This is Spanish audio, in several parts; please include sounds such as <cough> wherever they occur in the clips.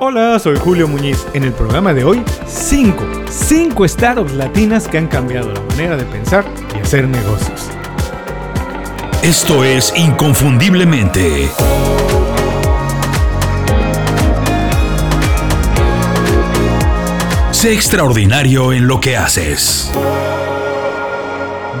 Hola, soy Julio Muñiz. En el programa de hoy, 5. 5 startups latinas que han cambiado la manera de pensar y hacer negocios. Esto es Inconfundiblemente. Sé extraordinario en lo que haces.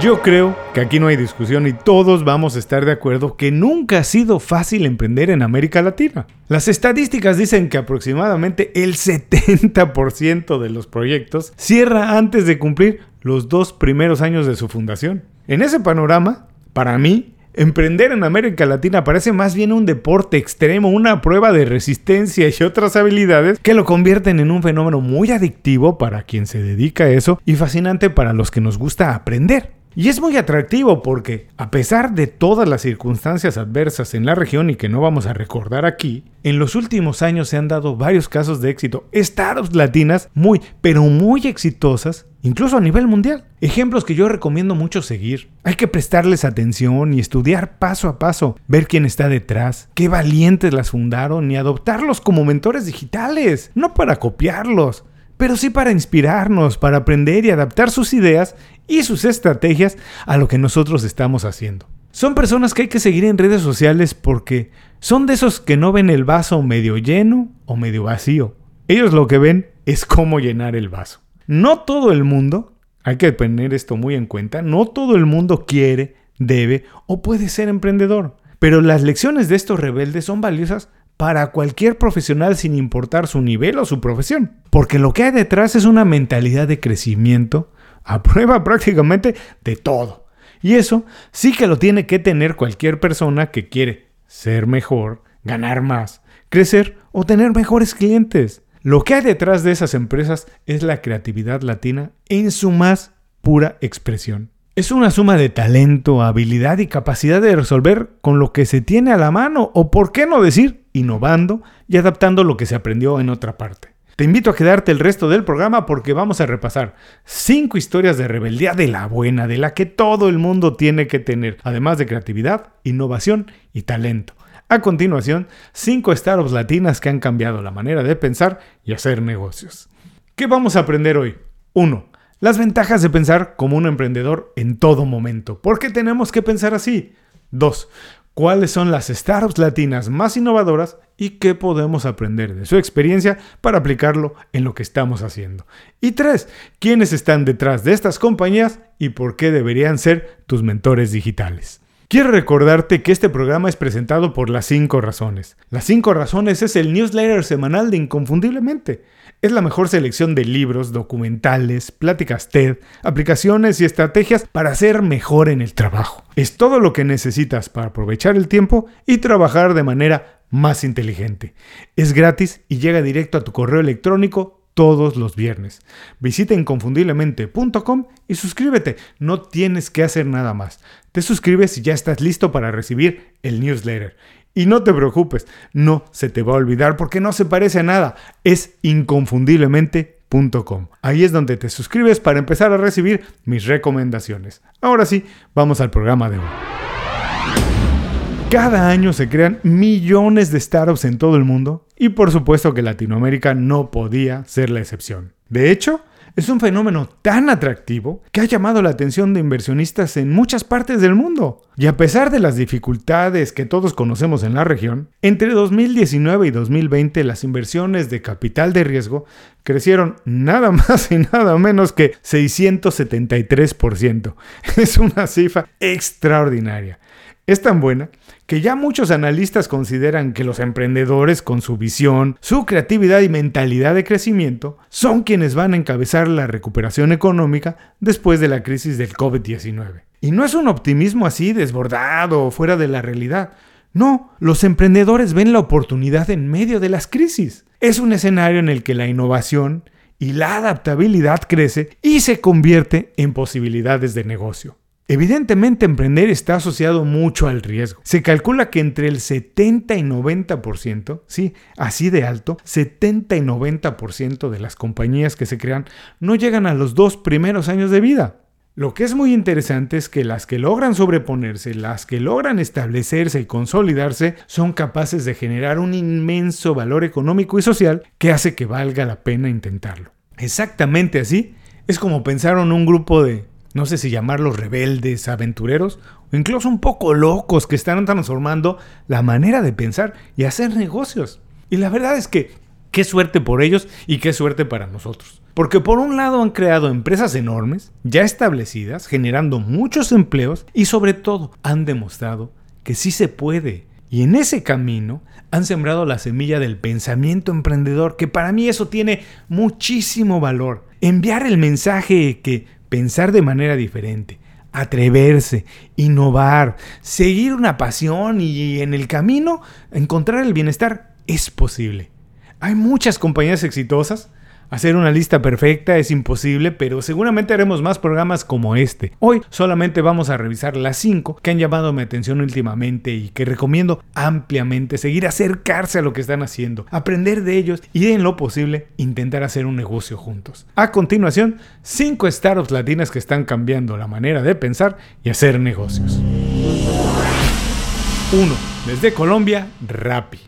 Yo creo que aquí no hay discusión y todos vamos a estar de acuerdo que nunca ha sido fácil emprender en América Latina. Las estadísticas dicen que aproximadamente el 70% de los proyectos cierra antes de cumplir los dos primeros años de su fundación. En ese panorama, para mí, Emprender en América Latina parece más bien un deporte extremo, una prueba de resistencia y otras habilidades que lo convierten en un fenómeno muy adictivo para quien se dedica a eso y fascinante para los que nos gusta aprender. Y es muy atractivo porque, a pesar de todas las circunstancias adversas en la región y que no vamos a recordar aquí, en los últimos años se han dado varios casos de éxito, startups latinas muy, pero muy exitosas, incluso a nivel mundial. Ejemplos que yo recomiendo mucho seguir. Hay que prestarles atención y estudiar paso a paso, ver quién está detrás, qué valientes las fundaron y adoptarlos como mentores digitales, no para copiarlos pero sí para inspirarnos, para aprender y adaptar sus ideas y sus estrategias a lo que nosotros estamos haciendo. Son personas que hay que seguir en redes sociales porque son de esos que no ven el vaso medio lleno o medio vacío. Ellos lo que ven es cómo llenar el vaso. No todo el mundo, hay que tener esto muy en cuenta, no todo el mundo quiere, debe o puede ser emprendedor. Pero las lecciones de estos rebeldes son valiosas para cualquier profesional sin importar su nivel o su profesión. Porque lo que hay detrás es una mentalidad de crecimiento a prueba <laughs> prácticamente de todo. Y eso sí que lo tiene que tener cualquier persona que quiere ser mejor, ganar más, crecer o tener mejores clientes. Lo que hay detrás de esas empresas es la creatividad latina en su más pura expresión. Es una suma de talento, habilidad y capacidad de resolver con lo que se tiene a la mano o, por qué no decir, innovando y adaptando lo que se aprendió en otra parte. Te invito a quedarte el resto del programa porque vamos a repasar cinco historias de rebeldía de la buena, de la que todo el mundo tiene que tener, además de creatividad, innovación y talento. A continuación, cinco startups latinas que han cambiado la manera de pensar y hacer negocios. ¿Qué vamos a aprender hoy? 1. Las ventajas de pensar como un emprendedor en todo momento. ¿Por qué tenemos que pensar así? 2. ¿Cuáles son las startups latinas más innovadoras y qué podemos aprender de su experiencia para aplicarlo en lo que estamos haciendo? Y 3. ¿Quiénes están detrás de estas compañías y por qué deberían ser tus mentores digitales? Quiero recordarte que este programa es presentado por Las 5 Razones. Las 5 Razones es el newsletter semanal de Inconfundiblemente es la mejor selección de libros, documentales, pláticas TED, aplicaciones y estrategias para ser mejor en el trabajo. Es todo lo que necesitas para aprovechar el tiempo y trabajar de manera más inteligente. Es gratis y llega directo a tu correo electrónico todos los viernes. Visita inconfundiblemente.com y suscríbete. No tienes que hacer nada más. Te suscribes y ya estás listo para recibir el newsletter. Y no te preocupes, no se te va a olvidar porque no se parece a nada. Es inconfundiblemente.com. Ahí es donde te suscribes para empezar a recibir mis recomendaciones. Ahora sí, vamos al programa de hoy. Cada año se crean millones de startups en todo el mundo y por supuesto que Latinoamérica no podía ser la excepción. De hecho, es un fenómeno tan atractivo que ha llamado la atención de inversionistas en muchas partes del mundo. Y a pesar de las dificultades que todos conocemos en la región, entre 2019 y 2020 las inversiones de capital de riesgo crecieron nada <laughs> más y nada menos que 673%. <laughs> Es una cifra extraordinaria. Es tan buena que ya muchos analistas consideran que los emprendedores con su visión, su creatividad y mentalidad de crecimiento son quienes van a encabezar la recuperación económica después de la crisis del COVID-19. Y no es un optimismo así desbordado o fuera de la realidad. No, los emprendedores ven la oportunidad en medio de las crisis. Es un escenario en el que la innovación y la adaptabilidad crece y se convierte en posibilidades de negocio. Evidentemente emprender está asociado mucho al riesgo. Se calcula que entre el 70 y 90%, sí, así de alto, 70 y 90% de las compañías que se crean no llegan a los dos primeros años de vida. Lo que es muy interesante es que las que logran sobreponerse, las que logran establecerse y consolidarse, son capaces de generar un inmenso valor económico y social que hace que valga la pena intentarlo. Exactamente así es como pensaron un grupo de, no sé si llamarlos rebeldes, aventureros, o incluso un poco locos que están transformando la manera de pensar y hacer negocios. Y la verdad es que qué suerte por ellos y qué suerte para nosotros. Porque por un lado han creado empresas enormes, ya establecidas, generando muchos empleos y sobre todo han demostrado que sí se puede. Y en ese camino han sembrado la semilla del pensamiento emprendedor, que para mí eso tiene muchísimo valor. Enviar el mensaje que pensar de manera diferente, atreverse, innovar, seguir una pasión y en el camino encontrar el bienestar es posible. Hay muchas compañías exitosas Hacer una lista perfecta es imposible, pero seguramente haremos más programas como este. Hoy solamente vamos a revisar las 5 que han llamado mi atención últimamente y que recomiendo ampliamente seguir acercarse a lo que están haciendo, aprender de ellos y en lo posible intentar hacer un negocio juntos. A continuación, 5 startups latinas que están cambiando la manera de pensar y hacer negocios. 1. Desde Colombia, Rappi.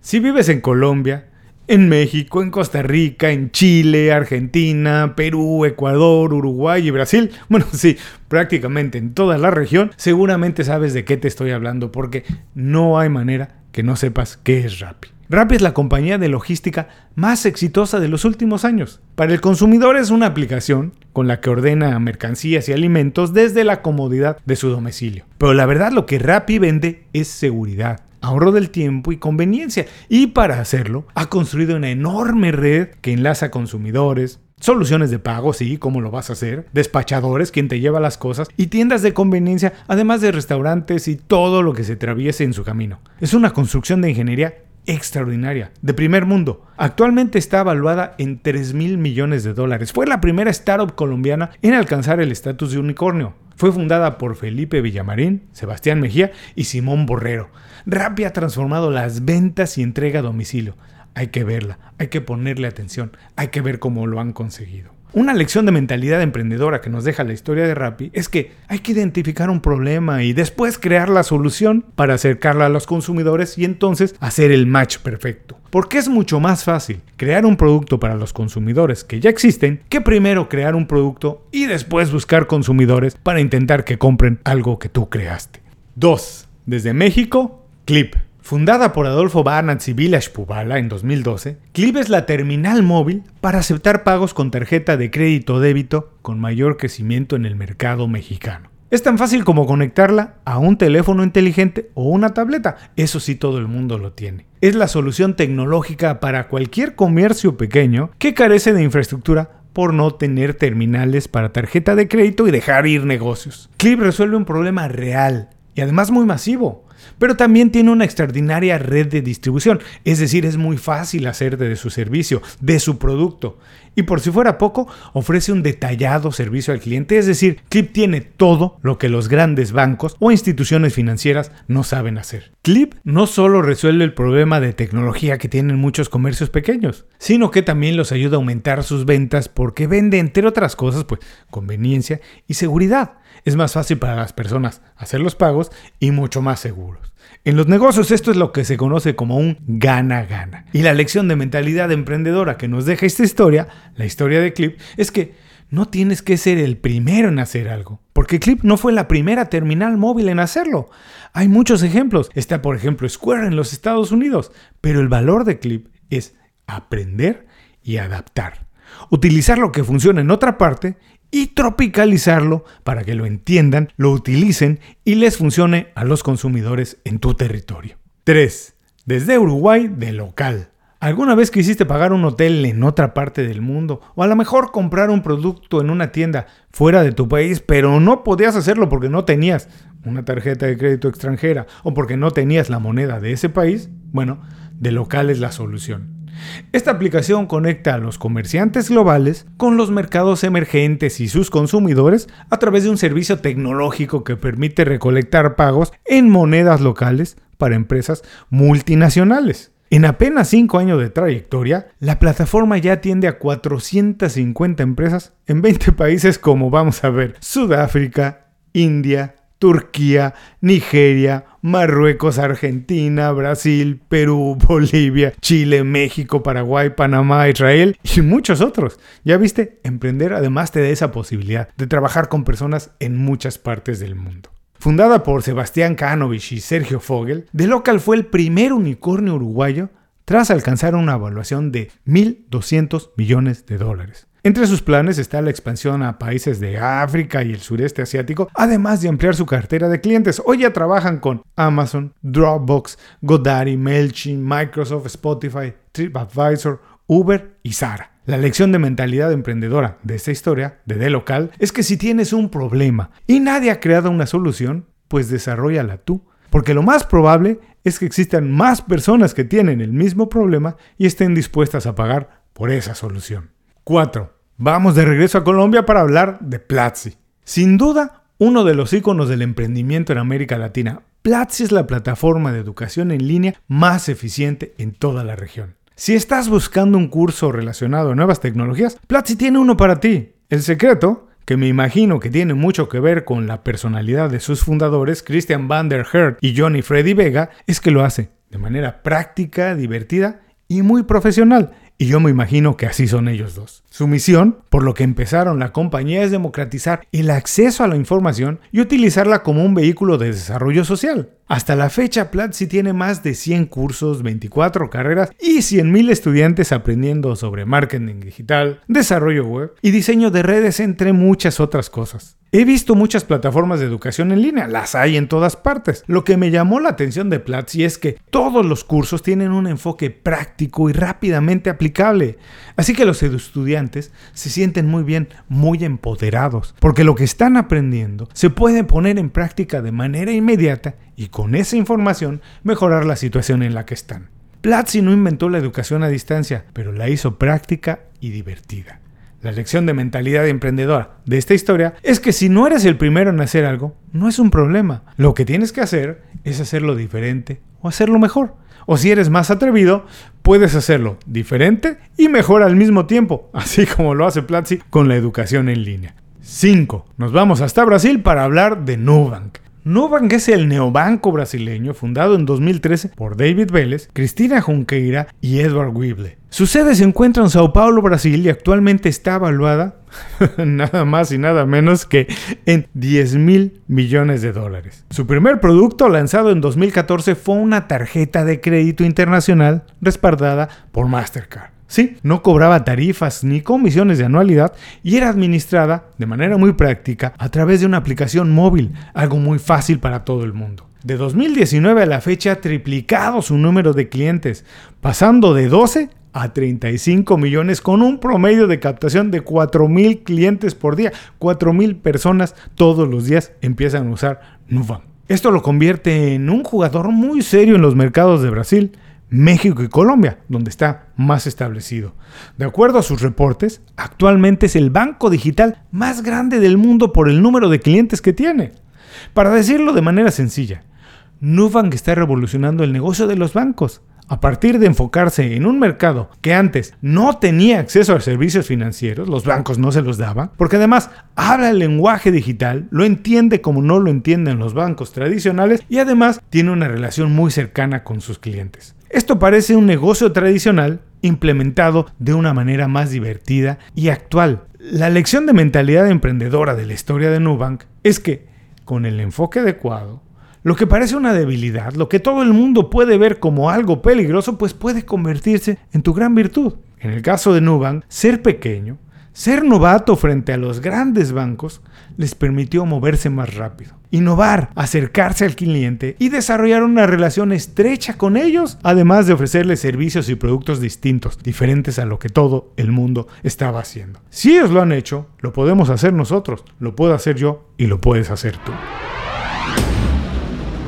Si vives en Colombia, en México, en Costa Rica, en Chile, Argentina, Perú, Ecuador, Uruguay y Brasil. <laughs> Bueno, sí, prácticamente en toda la región. Seguramente sabes de qué te estoy hablando porque no hay manera que no sepas qué es Rappi. Rappi es la compañía de logística más exitosa de los últimos años. Para el consumidor es una aplicación con la que ordena mercancías y alimentos desde la comodidad de su domicilio. Pero la verdad lo que Rappi vende es seguridad ahorro del tiempo y conveniencia. Y para hacerlo, ha construido una enorme red que enlaza consumidores, Soluciones de pago, sí, ¿cómo lo vas a hacer? Despachadores, quien te lleva las cosas, y tiendas de conveniencia, además de restaurantes y todo lo que se atraviese en su camino. Es una construcción de ingeniería extraordinaria, de primer mundo. Actualmente está evaluada en 3 mil millones de dólares. Fue la primera startup colombiana en alcanzar el estatus de unicornio. Fue fundada por Felipe Villamarín, Sebastián Mejía y Simón Borrero. Rappi ha transformado las ventas y entrega a domicilio. Hay que verla, hay que ponerle atención, hay que ver cómo lo han conseguido. Una lección de mentalidad emprendedora que nos deja la historia de Rappi es que hay que identificar un problema y después crear la solución para acercarla a los consumidores y entonces hacer el match perfecto. Porque es mucho más fácil crear un producto para los consumidores que ya existen que primero crear un producto y después buscar consumidores para intentar que compren algo que tú creaste. 2. Desde México, Clip. Fundada por Adolfo Barnatz y Pubala en 2012, Clip es la terminal móvil para aceptar pagos con tarjeta de crédito o débito con mayor crecimiento en el mercado mexicano. Es tan fácil como conectarla a un teléfono inteligente o una tableta. Eso sí todo el mundo lo tiene. Es la solución tecnológica para cualquier comercio pequeño que carece de infraestructura por no tener terminales para tarjeta de crédito y dejar ir negocios. Clip resuelve un problema real y además muy masivo pero también tiene una extraordinaria red de distribución, es decir, es muy fácil hacerte de su servicio, de su producto. Y por si fuera poco, ofrece un detallado servicio al cliente, es decir, Clip tiene todo lo que los grandes bancos o instituciones financieras no saben hacer. Clip no solo resuelve el problema de tecnología que tienen muchos comercios pequeños, sino que también los ayuda a aumentar sus ventas porque vende, entre otras cosas, pues conveniencia y seguridad. Es más fácil para las personas hacer los pagos y mucho más seguros. En los negocios esto es lo que se conoce como un gana-gana. Y la lección de mentalidad emprendedora que nos deja esta historia, la historia de Clip, es que no tienes que ser el primero en hacer algo. Porque Clip no fue la primera terminal móvil en hacerlo. Hay muchos ejemplos. Está por ejemplo Square en los Estados Unidos. Pero el valor de Clip es aprender y adaptar. Utilizar lo que funciona en otra parte y tropicalizarlo para que lo entiendan, lo utilicen y les funcione a los consumidores en tu territorio. 3. Desde Uruguay de local. ¿Alguna vez quisiste pagar un hotel en otra parte del mundo? O a lo mejor comprar un producto en una tienda fuera de tu país, pero no podías hacerlo porque no tenías una tarjeta de crédito extranjera o porque no tenías la moneda de ese país? Bueno, de local es la solución. Esta aplicación conecta a los comerciantes globales con los mercados emergentes y sus consumidores a través de un servicio tecnológico que permite recolectar pagos en monedas locales para empresas multinacionales. En apenas 5 años de trayectoria, la plataforma ya atiende a 450 empresas en 20 países como vamos a ver, Sudáfrica, India, Turquía, Nigeria, Marruecos, Argentina, Brasil, Perú, <laughs> Bolivia, Chile, México, Paraguay, Panamá, Israel y muchos otros. Ya viste, emprender además te da esa posibilidad de trabajar con personas en muchas partes del mundo. Fundada por Sebastián Kanovich y Sergio Fogel, The Local fue el primer unicornio uruguayo tras alcanzar una evaluación de 1.200 millones de dólares. Entre sus planes está la expansión a países de África y el sureste asiático, además de ampliar su cartera de clientes. Hoy ya trabajan con Amazon, Dropbox, Godaddy, MailChimp, Microsoft, Spotify, TripAdvisor, Uber y Zara. La lección de mentalidad emprendedora de esta historia, de D local, es que si tienes un problema y nadie ha creado una solución, pues desarrollala tú. Porque lo más probable es que existan más personas que tienen el mismo problema y estén dispuestas a pagar por esa solución. 4. Vamos de regreso a Colombia para hablar de Platzi. Sin duda, uno de los iconos del emprendimiento en América Latina. Platzi es la plataforma de educación en línea más eficiente en toda la región. Si estás buscando un curso relacionado a nuevas tecnologías, Platzi tiene uno para ti. El secreto, que me imagino que tiene mucho que ver con la personalidad de sus fundadores, Christian van der Hert y Johnny Freddy Vega, es que lo hace de manera práctica, divertida y muy profesional y yo me imagino que así son ellos dos. Su misión, por lo que empezaron la compañía, es democratizar el acceso a la información y utilizarla como un vehículo de desarrollo social. Hasta la fecha, Platzi tiene más de 100 cursos, 24 carreras y 100.000 estudiantes aprendiendo sobre marketing digital, desarrollo web y diseño de redes, entre muchas otras cosas. He visto muchas plataformas de educación en línea, las hay en todas partes. Lo que me llamó la atención de Platzi es que todos los cursos tienen un enfoque práctico y rápidamente aplicable. Así que los estudiantes se sienten muy bien, muy empoderados, porque lo que están aprendiendo se puede poner en práctica de manera inmediata y con esa información mejorar la situación en la que están. Platzi no inventó la educación a distancia, pero la hizo práctica y divertida. La lección de mentalidad emprendedora de esta historia es que si no eres el primero en hacer algo, no es un problema. Lo que tienes que hacer es hacerlo diferente o hacerlo mejor. O si eres más atrevido, puedes hacerlo diferente y mejor al mismo tiempo, <laughs> así como lo hace Platzi con la educación en línea. 5. Nos vamos hasta Brasil para hablar de Nubank. Nubank es el neobanco brasileño fundado en 2013 por David Vélez, Cristina Junqueira y Edward Wible. Su sede se encuentra en Sao Paulo, Brasil y actualmente está evaluada <laughs> nada más y nada menos que en 10 mil millones de dólares. Su primer producto lanzado en 2014 fue una tarjeta de crédito internacional respaldada por Mastercard. Sí, no cobraba tarifas ni comisiones de anualidad y era administrada de manera muy práctica a través de una aplicación móvil, algo muy fácil para todo el mundo. De 2019 a la fecha ha triplicado su número de clientes, pasando de 12 a 35 millones con un promedio de captación de 4 mil clientes por día. 4 mil personas todos los días empiezan a usar Nubank. Esto lo convierte en un jugador muy serio en los mercados de Brasil México y Colombia, donde está más establecido. De acuerdo a sus reportes, actualmente es el banco digital más grande del mundo por el número de clientes que tiene. Para decirlo de manera sencilla, Nubank está revolucionando el negocio de los bancos. A partir de enfocarse en un mercado que antes no tenía acceso a servicios financieros, los bancos no se los daban, porque además habla el lenguaje digital, lo entiende como no lo entienden los bancos tradicionales y además tiene una relación muy cercana con sus clientes. Esto parece un negocio tradicional implementado de una manera más divertida y actual. La lección de mentalidad emprendedora de la historia de Nubank es que, con el enfoque adecuado, lo que parece una debilidad, lo que todo el mundo puede ver como algo peligroso, pues puede convertirse en tu gran virtud. En el caso de Nubank, ser pequeño, ser novato frente a los grandes bancos les permitió moverse más rápido, innovar, acercarse al cliente y desarrollar una relación estrecha con ellos, además de ofrecerles servicios y productos distintos, diferentes a lo que todo el mundo estaba haciendo. Si ellos lo han hecho, lo podemos hacer nosotros, lo puedo hacer yo y lo puedes hacer tú.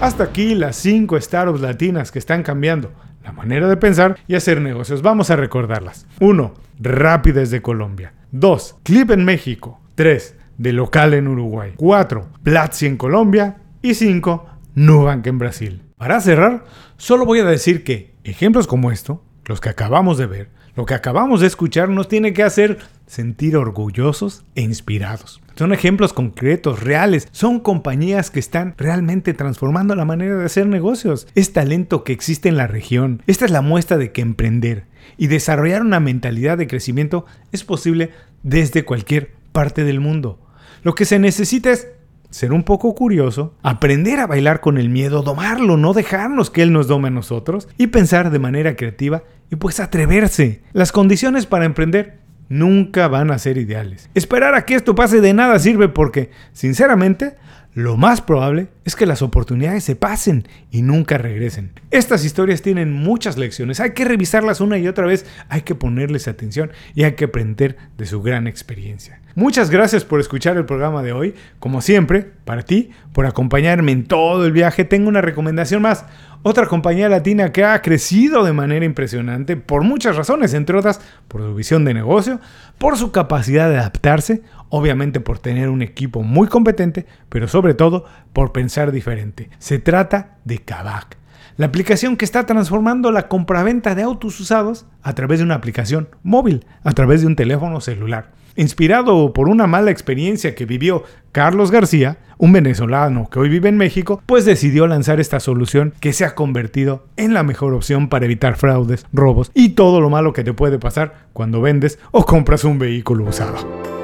Hasta aquí las 5 startups latinas que están cambiando la manera de pensar y hacer negocios. Vamos a recordarlas. 1. Rápides de Colombia. 2. Clip en México. 3. De local en Uruguay. 4. Platzi en Colombia. Y 5. Nubank en Brasil. Para cerrar, solo voy a decir que ejemplos como esto, los que acabamos de ver, lo que acabamos de escuchar nos tiene que hacer sentir orgullosos e inspirados. Son ejemplos concretos, reales. Son compañías que están realmente transformando la manera de hacer negocios. Es talento que existe en la región. Esta es la muestra de que emprender y desarrollar una mentalidad de crecimiento es posible desde cualquier parte del mundo. Lo que se necesita es ser un poco curioso, aprender a bailar con el miedo, domarlo, no dejarnos que él nos dome a nosotros y pensar de manera creativa y pues atreverse. Las condiciones para emprender nunca van a ser ideales. Esperar a que esto pase de nada sirve porque, sinceramente, lo más probable es que las oportunidades se pasen y nunca regresen. Estas historias tienen muchas lecciones, hay que revisarlas una y otra vez, hay que ponerles atención y hay que aprender de su gran experiencia. Muchas gracias por escuchar el programa de hoy. Como siempre, para ti, por acompañarme en todo el viaje, tengo una recomendación más. Otra compañía latina que ha crecido de manera impresionante por muchas razones, entre otras por su visión de negocio, por su capacidad de adaptarse, obviamente por tener un equipo muy competente, pero sobre todo por pensar diferente. Se trata de Kavak, la aplicación que está transformando la compraventa de autos usados a través de una aplicación móvil, a través de un teléfono celular. Inspirado por una mala experiencia que vivió Carlos García, un venezolano que hoy vive en México, pues decidió lanzar esta solución que se ha convertido en la mejor opción para evitar fraudes, robos y todo lo malo que te puede pasar cuando vendes o compras un vehículo usado.